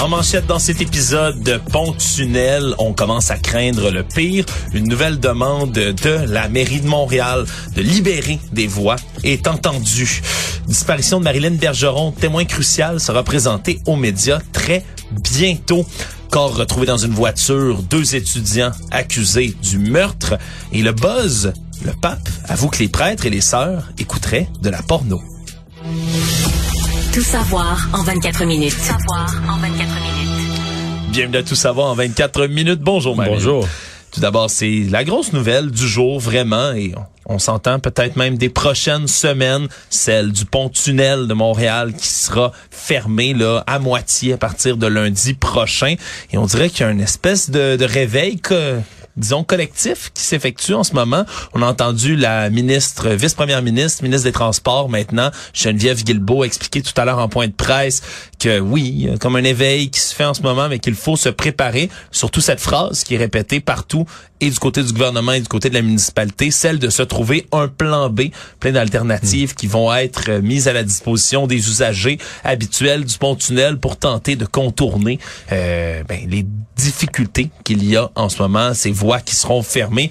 En manchette dans cet épisode de Pont-Tunnel, on commence à craindre le pire. Une nouvelle demande de la mairie de Montréal de libérer des voies est entendue. Disparition de Marilyn Bergeron, témoin crucial, sera présenté aux médias très bientôt. Corps retrouvé dans une voiture, deux étudiants accusés du meurtre et le buzz. Le pape avoue que les prêtres et les sœurs écouteraient de la porno. Tout savoir en 24 minutes. Tout savoir en 24 minutes. Bienvenue à Tout savoir en 24 minutes. Bonjour Marie. Bonjour. Tout d'abord, c'est la grosse nouvelle du jour, vraiment, et on, on s'entend peut-être même des prochaines semaines, celle du pont-tunnel de Montréal qui sera fermé là à moitié à partir de lundi prochain. Et on dirait qu'il y a une espèce de, de réveil que disons, collectif qui s'effectue en ce moment. On a entendu la ministre, vice-première ministre, ministre des Transports maintenant, Geneviève Guilbeault, expliquer tout à l'heure en point de presse que oui, comme un éveil qui se fait en ce moment, mais qu'il faut se préparer. Surtout cette phrase qui est répétée partout et du côté du gouvernement et du côté de la municipalité, celle de se trouver un plan B, plein d'alternatives qui vont être mises à la disposition des usagers habituels du pont-tunnel pour tenter de contourner euh, ben, les difficultés qu'il y a en ce moment, ces voies qui seront fermées.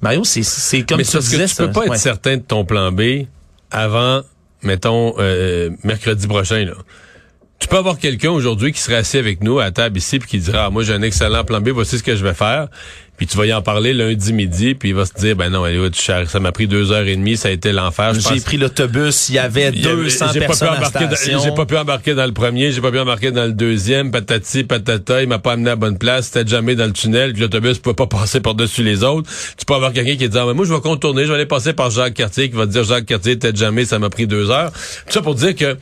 Mario, c'est c'est comme Mais tu disais, que tu peux pas être certain de ton plan B avant, mettons, euh, mercredi prochain. Là. Tu peux avoir quelqu'un aujourd'hui qui serait assis avec nous à la table ici puis qui dira ah, moi j'ai un excellent plan B, voici ce que je vais faire. Puis tu vas y en parler lundi midi, puis il va se dire ben non, cher, ça m'a pris deux heures et demie, ça a été l'enfer. J'ai pense- pris l'autobus, il y avait Il y avait- 200 j'ai pas pu personnes embarquer. J'ai pas pu embarquer dans le premier, j'ai pas pu embarquer dans le deuxième, patati, patata, il m'a pas amené à la bonne place, c'était jamais dans le tunnel, puis l'autobus pouvait pas passer par-dessus les autres. Tu peux avoir quelqu'un qui dit, ah, mais moi, je vais contourner, je vais aller passer par Jacques Cartier, qui va te dire, Jacques Cartier, peut-être jamais, ça m'a pris deux heures. Tout ça pour dire que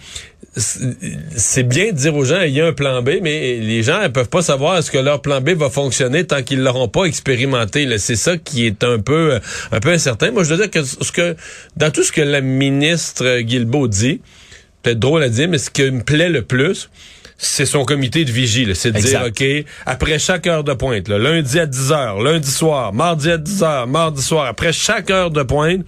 c'est bien de dire aux gens, il y a un plan B, mais les gens ne peuvent pas savoir est-ce que leur plan B va fonctionner tant qu'ils l'auront pas expérimenté. C'est ça qui est un peu, euh, un peu incertain. Moi, je veux dire que ce que, dans tout ce que la ministre Guilbeault dit, peut-être drôle à dire, mais ce qui me plaît le plus, c'est son comité de vigie. C'est de dire. OK, après chaque heure de pointe, là, lundi à 10 heures, lundi soir, mardi à 10 heures, mardi soir, après chaque heure de pointe,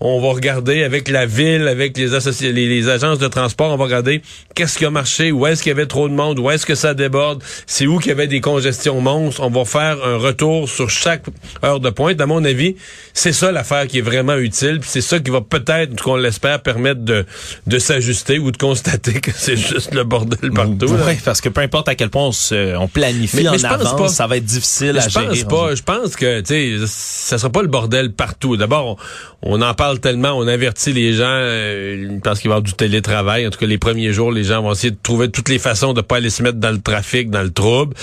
on va regarder avec la ville, avec les, associ- les, les agences de transport, on va regarder qu'est-ce qui a marché, où est-ce qu'il y avait trop de monde, où est-ce que ça déborde, c'est où qu'il y avait des congestions monstres. On va faire un retour sur chaque heure de pointe. À mon avis, c'est ça l'affaire qui est vraiment utile, puis c'est ça qui va peut-être, qu'on l'espère, permettre de, de s'ajuster ou de constater que c'est juste le bordel partout. Oui, parce que peu importe à quel point on, se, on planifie Mais- en avance, pas. ça va être difficile Mais à je pense pas. Je pense que, tu sais, ça sera pas le bordel partout. D'abord, on, en parle tellement, on avertit les gens, euh, parce qu'il va y avoir du télétravail. En tout cas, les premiers jours, les gens vont essayer de trouver toutes les façons de pas aller se mettre dans le trafic, dans le trouble.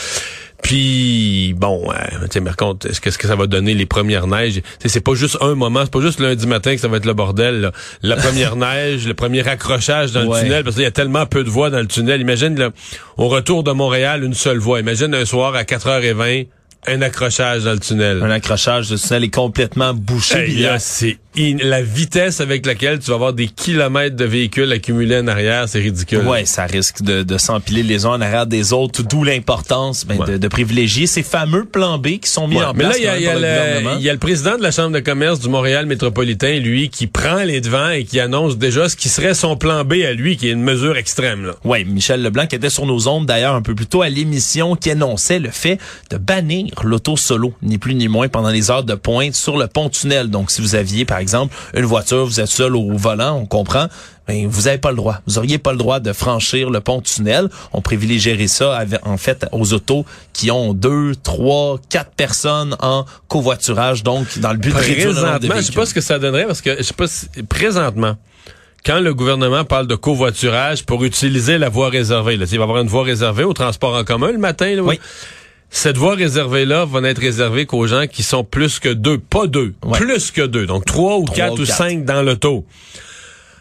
Puis bon, euh, tu sais, est-ce que, est-ce que ça va donner les premières neiges? C'est pas juste un moment, c'est pas juste lundi matin que ça va être le bordel. là. La première neige, le premier accrochage dans Ouais. le tunnel, parce qu'il y a tellement peu de voies dans le tunnel. Imagine là, au retour de Montréal, une seule voie. Imagine un soir à 4h20, un accrochage dans le tunnel. Un accrochage de tunnel est complètement bouché. Hey, là, c'est in- la vitesse avec laquelle tu vas avoir des kilomètres de véhicules accumulés en arrière, c'est ridicule. Ouais, ça risque de, de s'empiler les uns en arrière des autres, d'où l'importance ben, Ouais. de, de privilégier ces fameux plans B qui sont mis Ouais, en mais place là, il y, a, y le le, y a le président de la Chambre de commerce du Montréal métropolitain, lui, qui prend les devants et qui annonce déjà ce qui serait son plan B à lui, qui est une mesure extrême. Oui, Michel Leblanc qui était sur nos ondes d'ailleurs un peu plus tôt à l'émission qui annonçait le fait de bannir l'auto solo, ni plus ni moins, pendant les heures de pointe sur le pont-tunnel. Donc si vous aviez par exemple une voiture, vous êtes seul au volant, on comprend, mais vous n'avez pas le droit. Vous auriez pas le droit de franchir le pont tunnel. On privilégierait ça en fait aux autos qui ont deux, trois, quatre personnes en covoiturage, donc dans le but de réduire le nombre de Je sais pas ce que ça donnerait parce que je sais pas si, présentement quand le gouvernement parle de covoiturage pour utiliser la voie réservée, là, il va y avoir une voie réservée au transport en commun le matin. Là, oui. Cette voie réservée-là va n'être réservée qu'aux gens qui sont plus que deux, pas deux, plus que deux, donc trois ou quatre ou cinq dans l'auto.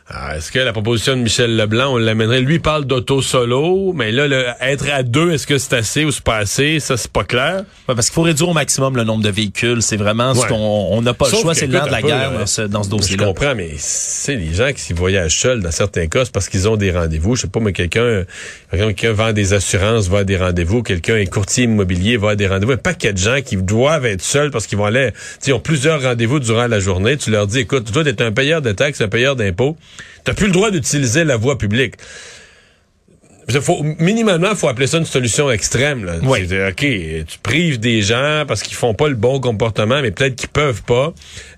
Ah, est-ce que la proposition de Michel Leblanc, on l'amènerait? Lui parle d'auto solo, mais là, le, être à deux, est-ce que c'est assez ou c'est pas assez? Ça, c'est pas clair. Ouais, parce qu'il faut réduire au maximum le nombre de véhicules. C'est vraiment ce qu'on n'a pas le choix. C'est l'heure de la guerre dans ce, dans ce dossier-là. Je comprends, mais c'est les gens qui voyagent seuls dans certains cas, c'est parce qu'ils ont des rendez-vous. Je sais pas, mais quelqu'un, quelqu'un vend des assurances, va à des rendez-vous. Quelqu'un est courtier immobilier, va à des rendez-vous. Un paquet de gens qui doivent être seuls parce qu'ils vont aller, ils ont plusieurs rendez-vous durant la journée. Tu leur dis, écoute, toi, t'es un payeur de taxes, un payeur d'impôts T'as plus le droit d'utiliser la voie publique. Faut, minimalement, il faut appeler ça une solution extrême. Là. Oui. OK, tu prives des gens parce qu'ils font pas le bon comportement, mais peut-être qu'ils peuvent pas.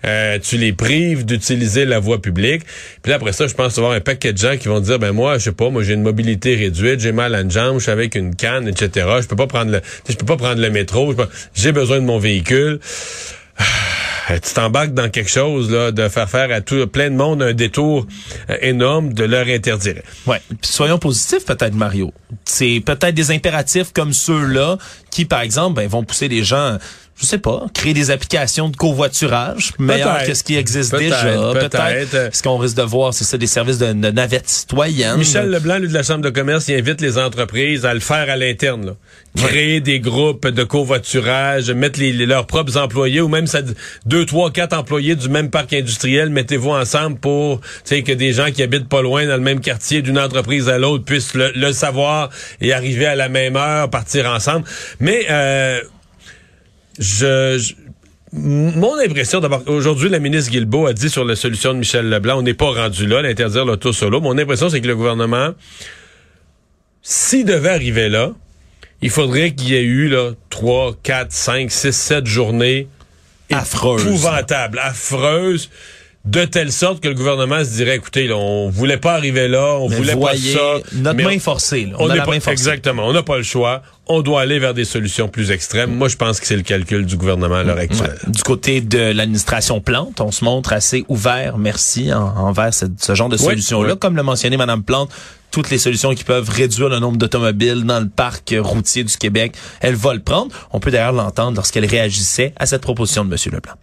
Euh, tu les prives d'utiliser la voie publique. Puis là, après ça, je pense avoir un paquet de gens qui vont dire, ben moi, je sais pas, moi j'ai une mobilité réduite, j'ai mal à une jambe, je suis avec une canne, etc. Je peux pas prendre le, je peux pas prendre le métro, j'ai besoin de mon véhicule. Euh, tu t'embarques dans quelque chose là, de faire faire à tout plein de monde un détour euh, énorme, de leur interdire. Ouais. Soyons positifs peut-être Mario. C'est peut-être des impératifs comme ceux-là qui, par exemple, ben, vont pousser les gens je sais pas, créer des applications de covoiturage meilleur que ce qui existe déjà. Peut-être. Peut ce qu'on risque de voir, c'est ça, des services de, de navettes citoyennes. Michel Leblanc, lui, de la Chambre de commerce, il invite les entreprises à le faire à l'interne. Créer des groupes de covoiturage, mettre les, leurs propres employés ou même ça, deux, trois, quatre employés du même parc industriel, mettez-vous ensemble pour que des gens qui habitent pas loin dans le même quartier d'une entreprise à l'autre puissent le, le, savoir et arriver à la même heure, partir ensemble. Mais euh, je, mon impression, d'abord, aujourd'hui, la ministre Guilbeault a dit sur la solution de Michel Leblanc, on n'est pas rendu là, l'interdire l'auto solo. Mon impression, c'est que le gouvernement, s'il devait arriver là, il faudrait qu'il y ait eu là, 3, 4, 5, 6, 7 journées affreuses. épouvantables, affreuses de telle sorte que le gouvernement se dirait, écoutez, là, on voulait pas arriver là, on voulait pas ça. Notre main forcée. On, a la main forcée. Exactement, on n'a pas le choix. On doit aller vers des solutions plus extrêmes. Moi, je pense que c'est le calcul du gouvernement à l'heure actuelle. Du côté de l'administration Plante, on se montre assez ouvert, merci, envers ce, genre de solutions-là. Comme l'a mentionné Madame Plante, toutes les solutions qui peuvent réduire le nombre d'automobiles dans le parc routier du Québec, elle va le prendre. On peut d'ailleurs l'entendre lorsqu'elle réagissait à cette proposition de M. Leblanc.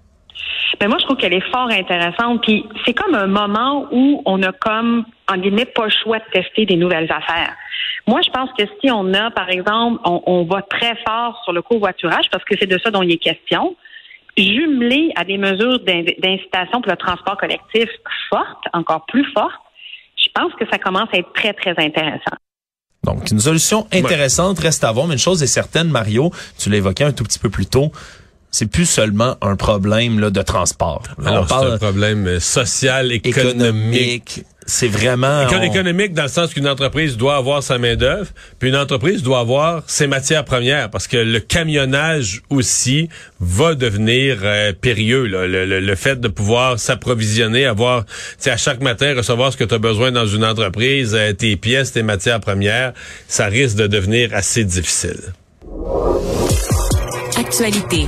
Mais moi, je trouve qu'elle est fort intéressante. Puis c'est comme un moment où on a comme, en guillemets, pas le choix de tester des nouvelles affaires. Moi, je pense que si on a, par exemple, on, va très fort sur le covoiturage, parce que c'est de ça dont il est question, jumelé à des mesures d'incitation pour le transport collectif fortes, encore plus fortes, je pense que ça commence à être très, très intéressant. Donc, une solution intéressante reste à voir, mais une chose est certaine, Mario, tu l'évoquais un tout petit peu plus tôt, c'est plus seulement un problème là, de transport. Alors, c'est un problème social, économique. c'est vraiment économique dans le sens qu'une entreprise doit avoir sa main d'œuvre, puis une entreprise doit avoir ses matières premières parce que le camionnage aussi va devenir euh, périlleux. Là. Le, fait de pouvoir s'approvisionner, avoir à chaque matin recevoir ce que tu as besoin dans une entreprise, euh, tes pièces, tes matières premières, ça risque de devenir assez difficile. Actualité.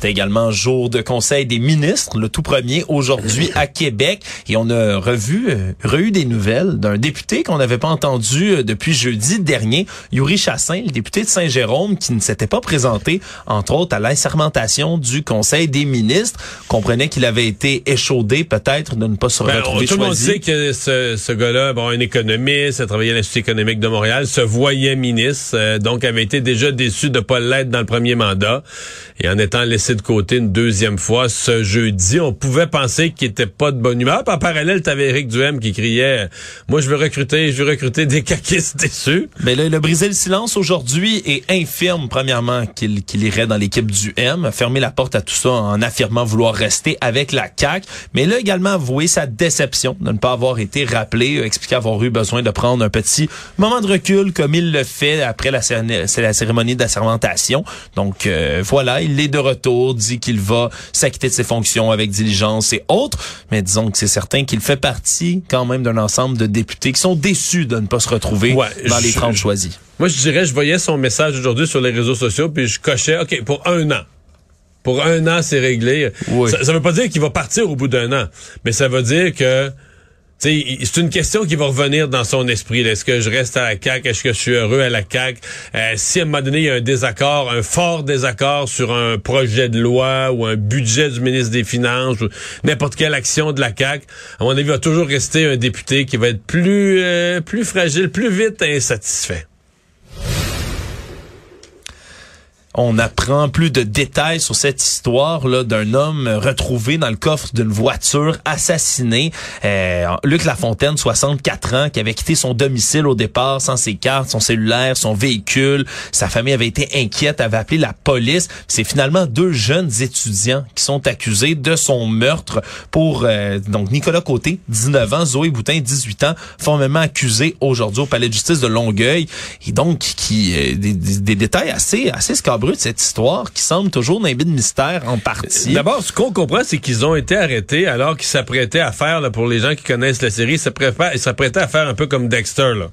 C'était également jour de conseil des ministres, le tout premier aujourd'hui à Québec. Et on a revu, euh, reçu des nouvelles d'un député qu'on n'avait pas entendu euh, depuis jeudi dernier, Yuri Chassin, le député de Saint-Jérôme, qui ne s'était pas présenté, entre autres, à l'insermentation du conseil des ministres. Comprenait qu'il avait été échaudé peut-être de ne pas se ben, retrouver Tout le monde sait que ce, ce gars-là, bon, un économiste, a travaillé à l'Institut économique de Montréal, se voyait ministre, euh, donc avait été déjà déçu de pas l'être dans le premier mandat. Et en étant laissé de côté une deuxième fois ce jeudi. On pouvait penser qu'il était pas de bonne humeur. Puis en parallèle, t'avais Éric Duhem qui criait Moi, je veux recruter, je veux recruter des caquistes déçus. Mais là, il a brisé le silence aujourd'hui et infirme, premièrement, qu'il irait dans l'équipe du M, a fermé la porte à tout ça en affirmant vouloir rester avec la CAQ. Mais a également avoué sa déception de ne pas avoir été rappelé, expliqué avoir eu besoin de prendre un petit moment de recul comme il le fait après la, cérémonie d'assermentation. Donc euh, voilà, il est de retour dit qu'il va s'acquitter de ses fonctions avec diligence et autres. Mais disons que c'est certain qu'il fait partie quand même d'un ensemble de députés qui sont déçus de ne pas se retrouver Ouais, dans les 30 choisis. Moi, je dirais, je voyais son message aujourd'hui sur les réseaux sociaux, puis je cochais, OK, pour un an. Pour un an, c'est réglé. Oui. Ça, ça veut pas dire qu'il va partir au bout d'un an, mais ça veut dire que c'est une question qui va revenir dans son esprit. Est-ce que je reste à la CAQ? Est-ce que je suis heureux à la CAQ? Euh, si à un moment donné, il y a un désaccord, un fort désaccord sur un projet de loi ou un budget du ministre des Finances ou n'importe quelle action de la CAQ, à mon avis, il va toujours rester un député qui va être plus, euh, plus fragile, plus vite insatisfait. On apprend plus de détails sur cette histoire là d'un homme retrouvé dans le coffre d'une voiture assassiné. Euh, Luc Lafontaine, 64 ans, qui avait quitté son domicile au départ sans ses cartes, son cellulaire, son véhicule. Sa famille avait été inquiète, avait appelé la police. C'est finalement deux jeunes étudiants qui sont accusés de son meurtre pour euh, donc Nicolas Côté, 19 ans, Zoé Boutin, 18 ans, formellement accusés aujourd'hui au palais de justice de Longueuil et donc qui euh, des, des- des détails assez assez scabreux de cette histoire qui semble toujours de mystère en partie. D'abord, ce qu'on comprend, c'est qu'ils ont été arrêtés alors qu'ils s'apprêtaient à faire, là, pour les gens qui connaissent la série, ils s'apprêtaient ils s'apprêtaient à faire un peu comme Dexter. Là.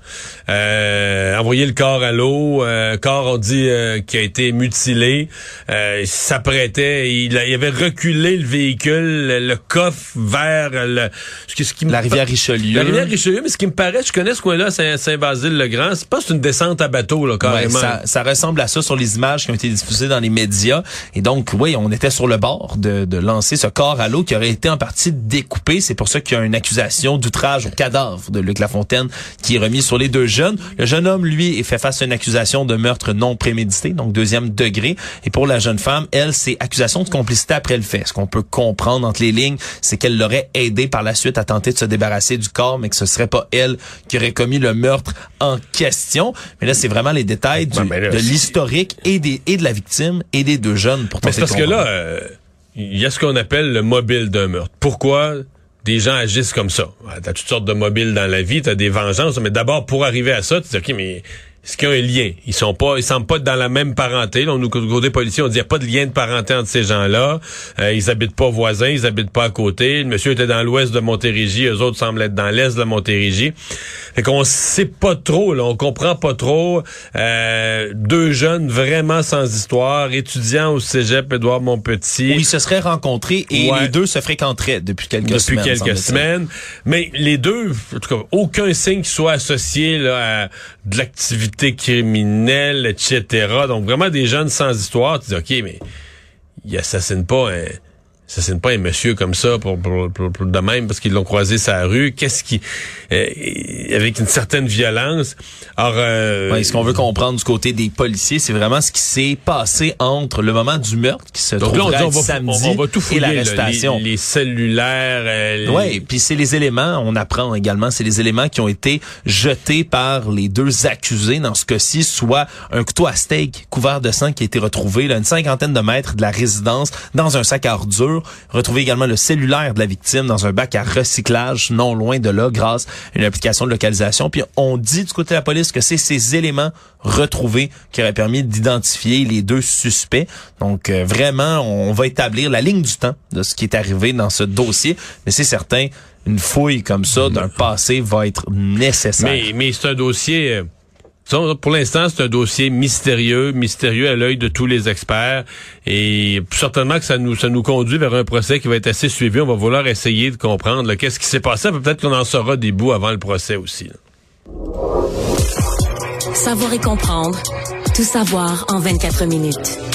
Euh, envoyer le corps à l'eau, euh, corps, on dit, euh, qui a été mutilé. Euh, il s'apprêtait, il, avait reculé le véhicule, le, le coffre vers le... Ce qui, ce qui me la rivière Richelieu. La rivière Richelieu, mais ce qui me paraît, je connais ce coin-là, Saint- Saint-Basile-le-Grand, c'est pas une descente à bateau, là, Ouais, carrément. ça, ça ressemble à ça sur les images qui ont été diffusées dans les médias. Et donc, oui, on était sur le bord de, de lancer ce corps à l'eau qui aurait été en partie découpé. C'est pour ça qu'il y a une accusation d'outrage au cadavre de Luc Lafontaine qui est remis sur les deux jeunes. Le jeune homme, lui, est fait face à une accusation de meurtre non prémédité, donc deuxième degré. Et pour la jeune femme, elle, c'est accusation de complicité après le fait. Ce qu'on peut comprendre entre les lignes, c'est qu'elle l'aurait aidé par la suite à tenter de se débarrasser du corps, mais que ce serait pas elle qui aurait commis le meurtre en question. Mais là, c'est vraiment les détails du- Ouais, mais là, de l'historique et des et de la victime et des deux jeunes pour tenter c'est parce de que là, euh, il y a ce qu'on appelle le mobile d'un meurtre. Pourquoi des gens agissent comme ça? T'as toutes sortes de mobiles dans la vie, t'as des vengeances, mais d'abord, pour arriver à ça, tu dis, OK, mais est-ce qu'il y a un lien? Ils sont pas, ils semblent pas être dans la même parenté. Là, nous, côté policier, on dit, n'y a pas de lien de parenté entre ces gens-là. Euh, ils habitent pas voisins, ils habitent pas à côté. Le monsieur était dans l'ouest de Montérégie, eux autres semblent être dans l'est de Montérégie. Fait qu'on sait pas trop, là, on comprend pas trop. Euh, deux jeunes vraiment sans histoire, étudiants au cégep Édouard Montpetit. où ils se seraient rencontrés et Ouais. les deux se fréquenteraient depuis quelques depuis semaines. quelques semble-t-il. semaines. Mais les deux, en tout cas, aucun signe qui soit associé là, à de l'activité criminelle, etc. Donc vraiment des jeunes sans histoire. Tu dis, OK, mais il assassine pas un... assassine pas un monsieur comme ça pour, pour, pour- pour de même parce qu'ils l'ont croisé sa rue. Qu'est-ce qui... euh, avec une certaine violence. Alors... euh, Ouais, ce qu'on veut comprendre du côté des policiers, c'est vraiment ce qui s'est passé entre le moment du meurtre qui se va, samedi on, va tout et fouiller, là, l'arrestation. les, les cellulaires... euh, les- Ouais, puis c'est les éléments, on apprend également, c'est les éléments qui ont été jetés par les deux accusés dans ce cas-ci, soit un couteau à steak couvert de sang qui a été retrouvé là, une cinquantaine de mètres de la résidence dans un sac à ordures, retrouvé également le cellulaire de la victime dans un bac à recyclage non loin de là grâce à une application de localisation. Puis on dit du côté de la police que c'est ces éléments retrouvés qui auraient permis d'identifier les deux suspects. Donc euh, vraiment, on va établir la ligne du temps de ce qui est arrivé dans ce dossier, mais c'est certain, une fouille comme ça d'un passé va être nécessaire. Mais, mais c'est un dossier. Pour l'instant, c'est un dossier mystérieux, mystérieux à l'œil de tous les experts. Et certainement que ça nous, ça nous conduit vers un procès qui va être assez suivi. On va vouloir essayer de comprendre qu'est-ce qui s'est passé. Peut-être qu'on en saura des bouts avant le procès aussi. là. Savoir et comprendre. Tout savoir en 24 minutes.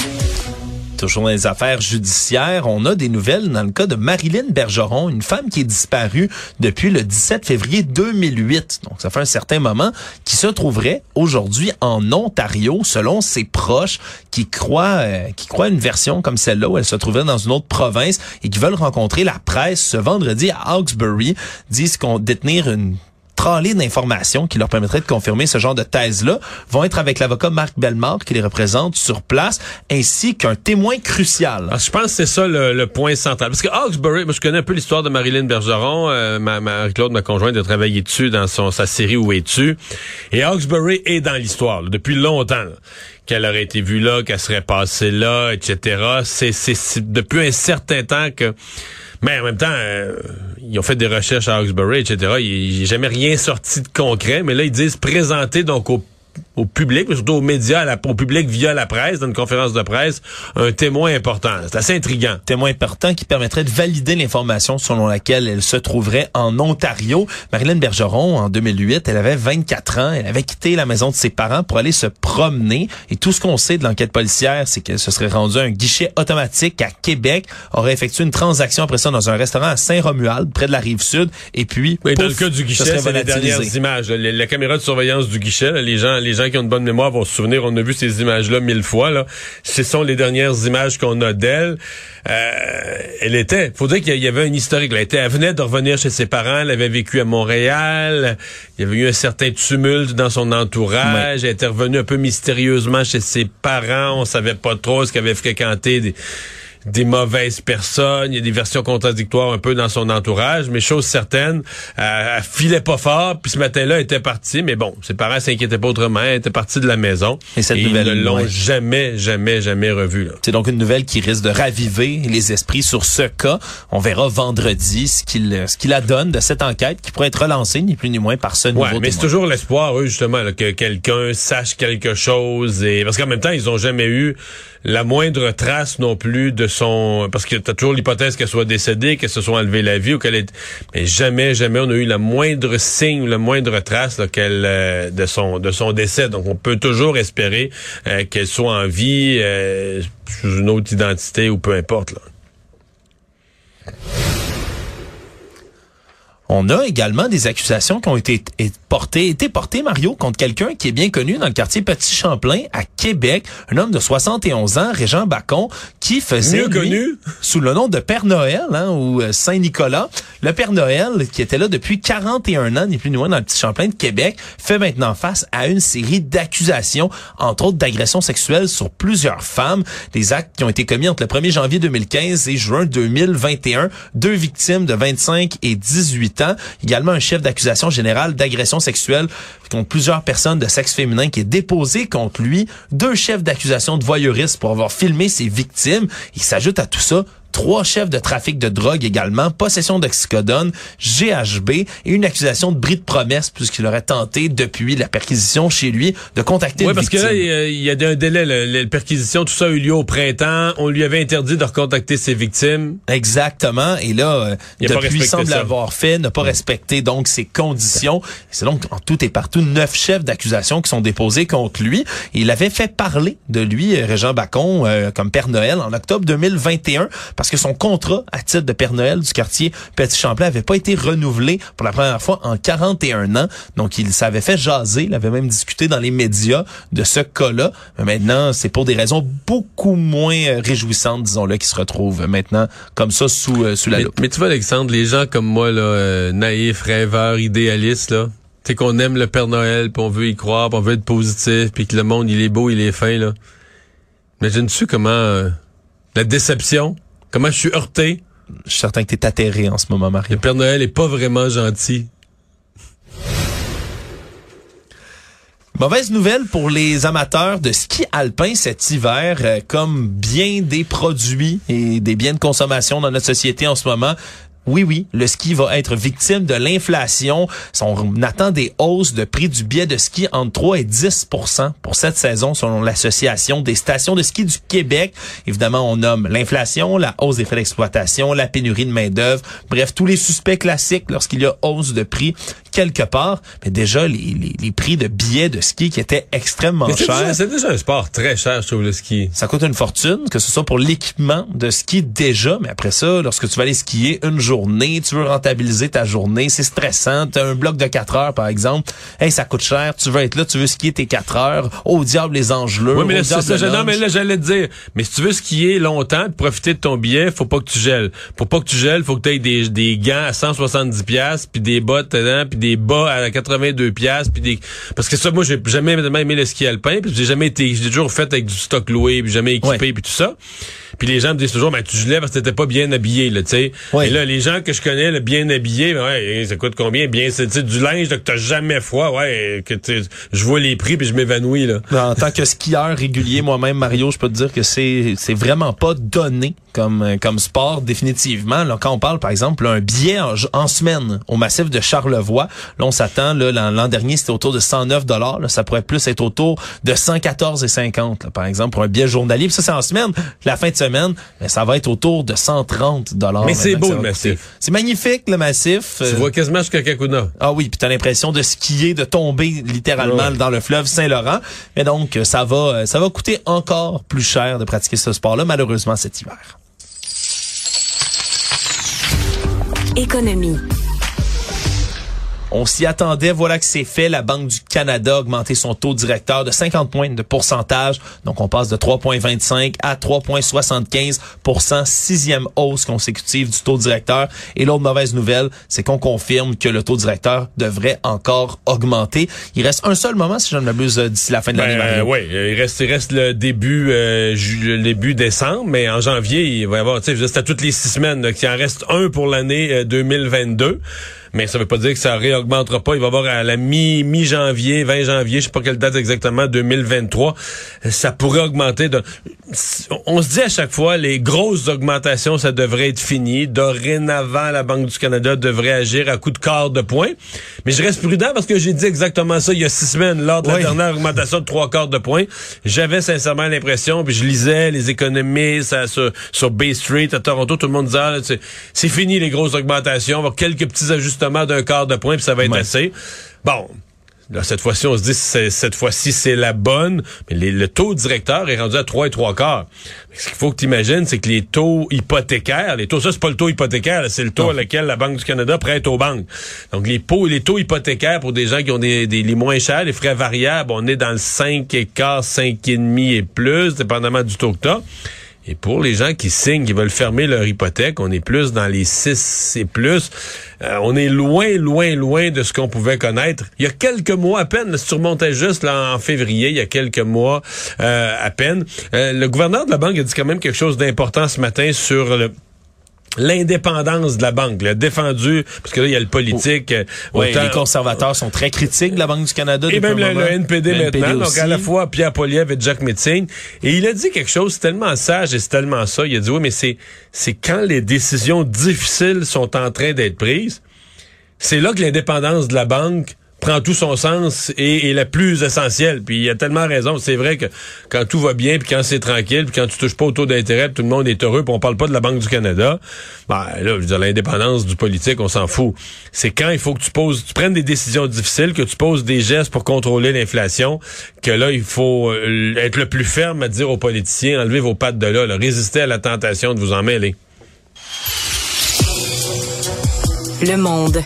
Toujours dans les affaires judiciaires, on a des nouvelles dans le cas de Marilyn Bergeron, une femme qui est disparue depuis le 17 février 2008. Donc ça fait un certain moment qui se trouverait aujourd'hui en Ontario selon ses proches qui croient euh, qui croient une version comme celle-là où elle se trouvait dans une autre province et qui veulent rencontrer la presse ce vendredi à Hawkesbury, disent qu'on détenir une tralée d'informations qui leur permettraient de confirmer ce genre de thèse-là vont être avec l'avocat Marc Bellemare qui les représente sur place, ainsi qu'un témoin crucial. Alors, je pense que c'est ça le, le point central. Parce que Hawkesbury, moi, je connais un peu l'histoire de Marilyn Bergeron. Euh, ma, Marie-Claude, ma conjointe, a travaillé dessus dans son, sa série Où es-tu? Et Hawkesbury est dans l'histoire depuis longtemps. là. qu'elle aurait été vue là, qu'elle serait passée là, etc. C'est, c'est, depuis un certain temps que mais en même temps, euh, ils ont fait des recherches à Hawkesbury, etc. Il a jamais rien sorti de concret, mais là, ils disent présenter donc au au public, mais surtout aux médias, la, au public via la presse, dans une conférence de presse, un témoin important. C'est assez intriguant. Témoin important qui permettrait de valider l'information selon laquelle elle se trouverait en Ontario. Marilyn Bergeron, en 2008, elle avait 24 ans. Elle avait quitté la maison de ses parents pour aller se promener. Et tout ce qu'on sait de l'enquête policière, c'est qu'elle se serait rendue à un guichet automatique à Québec, aurait effectué une transaction après ça dans un restaurant à Saint-Romuald, près de la rive sud. Et puis, oui, dans le cas du guichet, c'est les dernières images. La, caméra de surveillance du guichet, les gens, les gens qui ont une bonne mémoire vont se souvenir, on a vu ces images-là mille fois. Là. Ce sont les dernières images qu'on a d'elle. Euh, elle était, faut dire qu'il y avait un historique. Elle, était, elle venait de revenir chez ses parents, elle avait vécu à Montréal. Il y avait eu un certain tumulte dans son entourage. Elle était revenue un peu mystérieusement chez ses parents. On savait pas trop ce qu'elle avait fréquenté des des mauvaises personnes, il y a des versions contradictoires un peu dans son entourage, mais chose certaine, elle, filait pas fort, puis ce matin-là, elle était partie, mais bon, ses parents s'inquiétaient pas autrement, elle était partie de la maison. Et cette nouvelle, ils ne l'ont jamais, jamais, jamais revue. C'est donc une nouvelle qui risque de raviver les esprits sur ce cas. On verra vendredi ce qu'il ce qu'il adonne de cette enquête qui pourrait être relancée, ni plus ni moins, par ce nouveau ouais, mais c'est toujours l'espoir, eux, justement, que quelqu'un sache quelque chose, et parce qu'en même temps, ils ont jamais eu la moindre trace non plus de son parce que t'as toujours l'hypothèse qu'elle soit décédée, qu'elle se soit enlevée la vie ou qu'elle est mais jamais jamais on a eu la moindre signe, la moindre trace qu'elle euh, de son de son décès. Donc on peut toujours espérer euh, qu'elle soit en vie euh, sous une autre identité ou peu importe là. On a également des accusations qui ont été portées, été portées, Mario, contre quelqu'un qui est bien connu dans le quartier Petit Champlain à Québec, un homme de 71 ans, Régent Bacon, qui faisait connu. sous le nom de Père Noël hein, ou euh, Saint Nicolas. Le Père Noël, qui était là depuis 41 ans, ni plus ni moins dans le Petit Champlain de Québec, fait maintenant face à une série d'accusations, entre autres d'agressions sexuelles sur plusieurs femmes, des actes qui ont été commis entre le 1er janvier 2015 et juin 2021. Deux victimes de 25 et 18 ans. Également un chef d'accusation générale d'agression sexuelle contre plusieurs personnes de sexe féminin qui est déposé contre lui. Deux chefs d'accusation de voyeurisme pour avoir filmé ses victimes. Il s'ajoute à tout ça trois chefs de trafic de drogue également, possession d'oxycodone, GHB et une accusation de bris de promesse puisqu'il aurait tenté depuis la perquisition chez lui de contacter Oui, parce que là, il y a, un délai. La perquisition, tout ça a eu lieu au printemps. On lui avait interdit de recontacter ses victimes. Exactement. Et là, euh, il depuis, semble l'avoir fait, n'a pas respecté donc ses conditions. C'est donc en tout et partout neuf chefs d'accusation qui sont déposés contre lui. il avait fait parler de lui, euh, Régent Bacon, euh, comme Père Noël en octobre 2021 parce que son contrat à titre de Père Noël du quartier Petit Champlain avait pas été renouvelé pour la première fois en 41 ans. Donc, il s'avait fait jaser, il avait même discuté dans les médias de ce cas-là. Mais maintenant, c'est pour des raisons beaucoup moins euh, réjouissantes, disons-le, qui se retrouvent maintenant comme ça sous, euh, sous la loupe. Mais tu vois, Alexandre, les gens comme moi, là, euh, naïfs, rêveurs, idéalistes, là, tu sais qu'on aime le Père Noël, puis on veut y croire, puis on veut être positif, puis que le monde, il est beau, il est fin, là. Imagine-tu comment... la déception Comment je suis heurté? Je suis certain que tu es atterré en ce moment, Mario. Le Père Noël est pas vraiment gentil. Mauvaise nouvelle pour les amateurs de ski alpin cet hiver, euh, comme bien des produits et des biens de consommation dans notre société en ce moment. Oui, oui, le ski va être victime de l'inflation. On attend des hausses de prix du billet de ski entre 3 et 10% pour cette saison, selon l'Association des stations de ski du Québec. Évidemment, on nomme l'inflation, la hausse des frais d'exploitation, la pénurie de main-d'œuvre, bref, tous les suspects classiques lorsqu'il y a hausse de prix quelque part. Mais déjà, les, les, prix de billets de ski qui étaient extrêmement chers. C'est déjà un sport très cher, je trouve, le ski. Ça coûte une fortune, que ce soit pour l'équipement de ski déjà, mais après ça, lorsque tu vas aller skier une journée, journée, tu veux rentabiliser ta journée, c'est stressant, tu as un bloc de 4 heures par exemple, hey, ça coûte cher, tu veux être là, tu veux skier tes 4 heures, au diable les engelures. Oui, mais là, c'est ça, non, mais là j'allais te dire, mais si tu veux skier longtemps, profiter de ton billet, faut pas que tu gèles. Faut pas que tu gèles, faut que tu aies des, des gants à 170 pièces puis des bottes dedans, puis des bas à 82 pièces puis des parce que ça moi j'ai jamais aimé le ski alpin puis j'ai jamais été j'ai toujours fait avec du stock loué puis jamais équipé puis tout ça. Puis les gens me disent toujours, ben, tu gelais parce que t'étais pas bien habillé, là, tu sais. Et là, les gens que je connais, le bien habillé, ben, ouais, ça coûte combien? Bien, c'est du linge là, que t'as jamais froid, ouais, que je vois les prix puis je m'évanouis, là. En tant que skieur régulier, moi-même, Mario, je peux te dire que c'est, c'est vraiment pas donné comme, comme sport, définitivement. Là, quand on parle, par exemple, un billet en, semaine au massif de Charlevoix, là, on s'attend, là, l'an dernier, c'était autour de 109 dollars. Ça pourrait plus être autour de 114,50, par exemple, pour un billet journalier. Puis ça, c'est en semaine. La fin de semaine, mais ça va être autour de 130 dollars. Mais c'est beau le massif. C'est magnifique le massif. Tu vois quasiment jusqu'à Kakuna. Ah oui, puis t'as l'impression de skier, de tomber littéralement dans le fleuve Saint-Laurent. Mais donc ça va ça va coûter encore plus cher de pratiquer ce sport-là malheureusement cet hiver. Économie. On s'y attendait, voilà que c'est fait. La Banque du Canada a augmenté son taux directeur de 50 points de pourcentage. Donc, on passe de 3,25 à 3,75% sixième hausse consécutive du taux directeur. Et l'autre mauvaise nouvelle, c'est qu'on confirme que le taux directeur devrait encore augmenter. Il reste un seul moment, si je ne m'abuse, d'ici la fin de l'année. Ben, oui, il reste, il reste le début, euh, le début décembre, mais en janvier, il va y avoir, tu sais, c'était toutes les six semaines, qu'il en reste un pour l'année 2022. Mais ça veut pas dire que ça réaugmentera pas. Il va y avoir à la mi mi janvier, 20 janvier, je sais pas quelle date exactement, 2023, ça pourrait augmenter. De... On se dit à chaque fois, les grosses augmentations, ça devrait être fini. Dorénavant, la Banque du Canada devrait agir à coup de quart de point. Mais je reste prudent parce que j'ai dit exactement ça il y a six semaines lors de la dernière augmentation de trois quarts de point. J'avais sincèrement l'impression, puis je lisais les économistes sur, sur Bay Street à Toronto, tout le monde disait, ah, c'est fini les grosses augmentations, on va avoir quelques petits ajustements d'un quart de point, puis ça va être assez. Bon, Là, cette fois-ci, on se dit cette fois-ci, c'est la bonne, mais le taux directeur est rendu à 3 et 3 quarts. Ce qu'il faut que tu imagines, c'est que les taux hypothécaires, les taux, ça, c'est pas le taux hypothécaire, c'est le taux à lequel la Banque du Canada prête aux banques. Donc, les, taux, les taux hypothécaires pour des gens qui ont des, les moins chers, les frais variables, on est dans le 5 et quart, 5 et demi et plus, dépendamment du taux que tu as. Et pour les gens qui signent, qui veulent fermer leur hypothèque, on est plus dans les 6 et plus. Euh, on est loin, loin, loin de ce qu'on pouvait connaître. Il y a quelques mois à peine, si tu juste là, en février, il y a quelques mois euh, à peine, euh, le gouverneur de la banque a dit quand même quelque chose d'important ce matin sur le l'indépendance de la banque, le défendu, parce que là, il y a le politique. Euh, oui, les conservateurs sont très critiques de la Banque du Canada. Et même le, NPD maintenant, donc à la fois Pierre Poliev et Jack Metzing. Et il a dit quelque chose tellement sage et c'est tellement ça. Il a dit, oui, mais c'est, c'est quand les décisions difficiles sont en train d'être prises, c'est là que l'indépendance de la banque prend tout son sens et est la plus essentielle. Puis il a tellement raison. C'est vrai que quand tout va bien, puis quand c'est tranquille, puis quand tu touches pas au taux d'intérêt, tout le monde est heureux, puis on parle pas de la Banque du Canada, ben là, je veux dire, l'indépendance du politique, on s'en fout. C'est quand il faut que tu poses, tu prennes des décisions difficiles, que tu poses des gestes pour contrôler l'inflation, que là, il faut euh, être le plus ferme à dire aux politiciens, enlevez vos pattes de là, là résister à la tentation de vous en mêler. Le monde.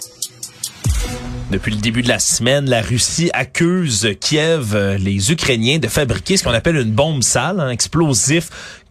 Depuis le début de la semaine, la Russie accuse Kiev, euh, les Ukrainiens, de fabriquer ce qu'on appelle une bombe sale, un explosif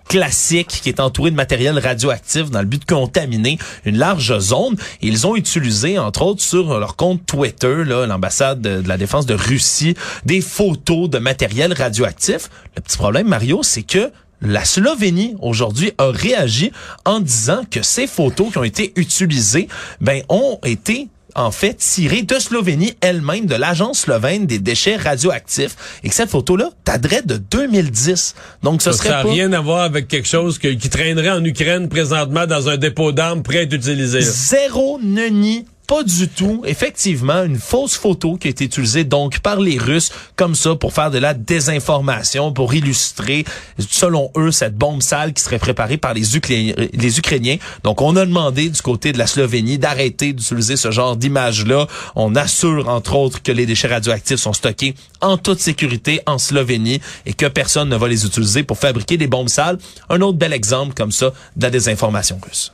classique qui est entouré de matériel radioactif dans le but de contaminer une large zone. ils ont utilisé, entre autres, sur leur compte Twitter, l'ambassade de, de, la défense de Russie, des photos de matériel radioactif. Le petit problème, Mario, c'est que la Slovénie aujourd'hui a réagi en disant que ces photos qui ont été utilisées, ben ont été en fait tirée de Slovénie elle-même, de l'agence slovène des déchets radioactifs, et que cette photo-là t'adresse de 2010. Donc ce serait ça n'a rien à voir avec quelque chose qui traînerait en Ukraine présentement dans un dépôt d'armes prêt à être utilisé. Zéro neni pas du tout, effectivement, une fausse photo qui a été utilisée donc par les Russes comme ça pour faire de la désinformation, pour illustrer, selon eux, cette bombe sale qui serait préparée par les, Ukrainiens. Donc, on a demandé du côté de la Slovénie d'arrêter d'utiliser ce genre d'image-là. On assure, entre autres, que les déchets radioactifs sont stockés en toute sécurité en Slovénie et que personne ne va les utiliser pour fabriquer des bombes sales. Un autre bel exemple comme ça de la désinformation russe.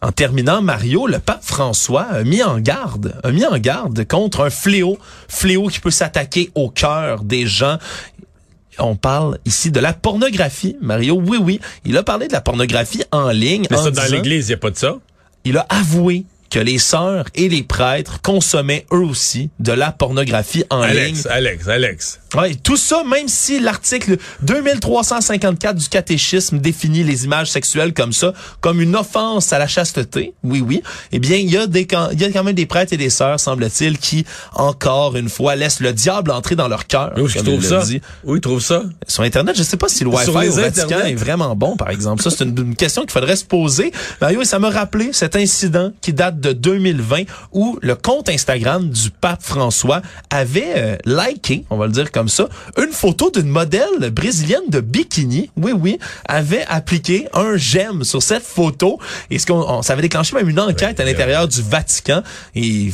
En terminant, Mario, le pape François a mis en garde, a mis en garde contre un fléau, fléau qui peut s'attaquer au cœur des gens. On parle ici de la pornographie. Mario, oui, oui, il a parlé de la pornographie en ligne. Mais ça, dans l'Église, il n'y a pas de ça? Il a avoué que les sœurs et les prêtres consommaient eux aussi de la pornographie en Alex, ligne. Alex, Alex. Ouais, tout ça, même si l'article 2354 du catéchisme définit les images sexuelles comme ça, comme une offense à la chasteté, oui, oui, eh bien, il y a des, il y a quand même des prêtres et des sœurs, semble-t-il, qui, encore une fois, laissent le diable entrer dans leur cœur. Où est-ce qu'ils comme il trouvent ça? dit. Où ils trouvent ça? Sur Internet, je sais pas si le Wi-Fi au Vatican Internet? est vraiment bon, par exemple. Ça, c'est une, une question qu'il faudrait se poser. Mario, et ça m'a rappelé cet incident qui date de 2020 où le compte Instagram du pape François avait euh, liké, on va le dire comme ça, une photo d'une modèle brésilienne de bikini. Oui, oui, avait appliqué un j'aime sur cette photo. Et ce qu'on, on- ça avait déclenché même une enquête à l'intérieur du Vatican. Et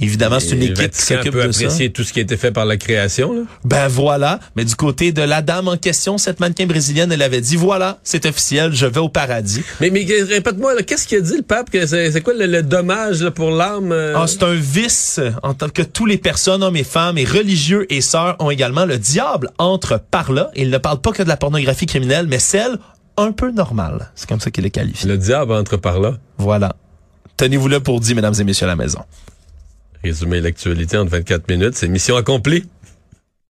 évidemment, c'est une équipe qui s'occupe de ça. apprécier tout ce qui a été fait par la création. Là. Ben voilà. Mais du côté de la dame en question, cette mannequin brésilienne, elle avait dit voilà, c'est officiel, je vais au paradis. Mais, mais répète-moi, qu'est-ce qu'il a dit le pape? c'est quoi le, le dommage là, pour l'âme? euh? Ah, c'est un vice en tant que toutes les personnes, hommes et femmes, et religieux et sœurs ont également le diable entre par là. Il ne parle pas que de la pornographie criminelle, mais celle un peu normale. C'est comme ça qu'il est qualifié. Le diable entre par là. Voilà. Tenez-vous là pour dire, mesdames et messieurs à la maison. Résumer l'actualité en 24 minutes, c'est mission accomplie.